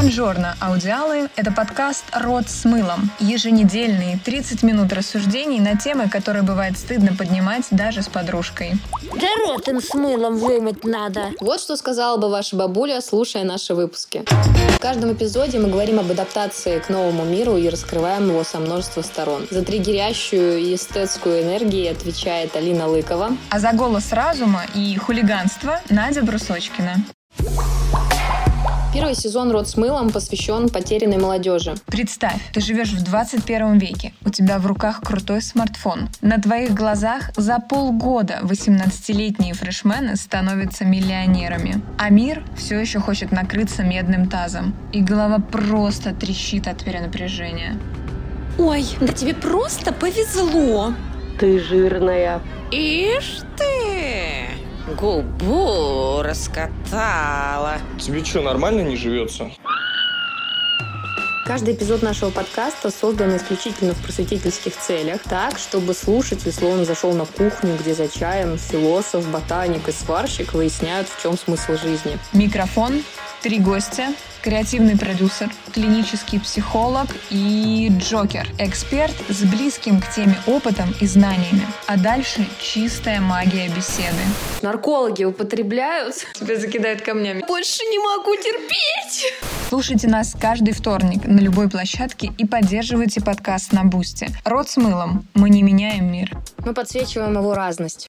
Бонжорно, аудиалы – это подкаст «Рот с мылом». Еженедельные 30 минут рассуждений на темы, которые бывает стыдно поднимать даже с подружкой. Да рот им с мылом вымыть надо. Вот что сказала бы ваша бабуля, слушая наши выпуски. В каждом эпизоде мы говорим об адаптации к новому миру и раскрываем его со множества сторон. За триггерящую и эстетскую энергию отвечает Алина Лыкова. А за голос разума и хулиганство Надя Брусочкина. Первый сезон «Рот с мылом» посвящен потерянной молодежи. Представь, ты живешь в 21 веке, у тебя в руках крутой смартфон. На твоих глазах за полгода 18-летние фрешмены становятся миллионерами. А мир все еще хочет накрыться медным тазом. И голова просто трещит от перенапряжения. Ой, да тебе просто повезло. Ты жирная. Ишь ты! Губу раскатала. Тебе что, нормально не живется? Каждый эпизод нашего подкаста создан исключительно в просветительских целях, так, чтобы слушатель словно зашел на кухню, где за чаем философ, ботаник и сварщик выясняют, в чем смысл жизни. Микрофон, три гостя, креативный продюсер, клинический психолог и Джокер, эксперт с близким к теме опытом и знаниями. А дальше чистая магия беседы. Наркологи употребляют, тебя закидают камнями. Больше не могу терпеть. Слушайте нас каждый вторник на любой площадке и поддерживайте подкаст на Бусте. Рот с мылом. Мы не меняем мир. Мы подсвечиваем его разность.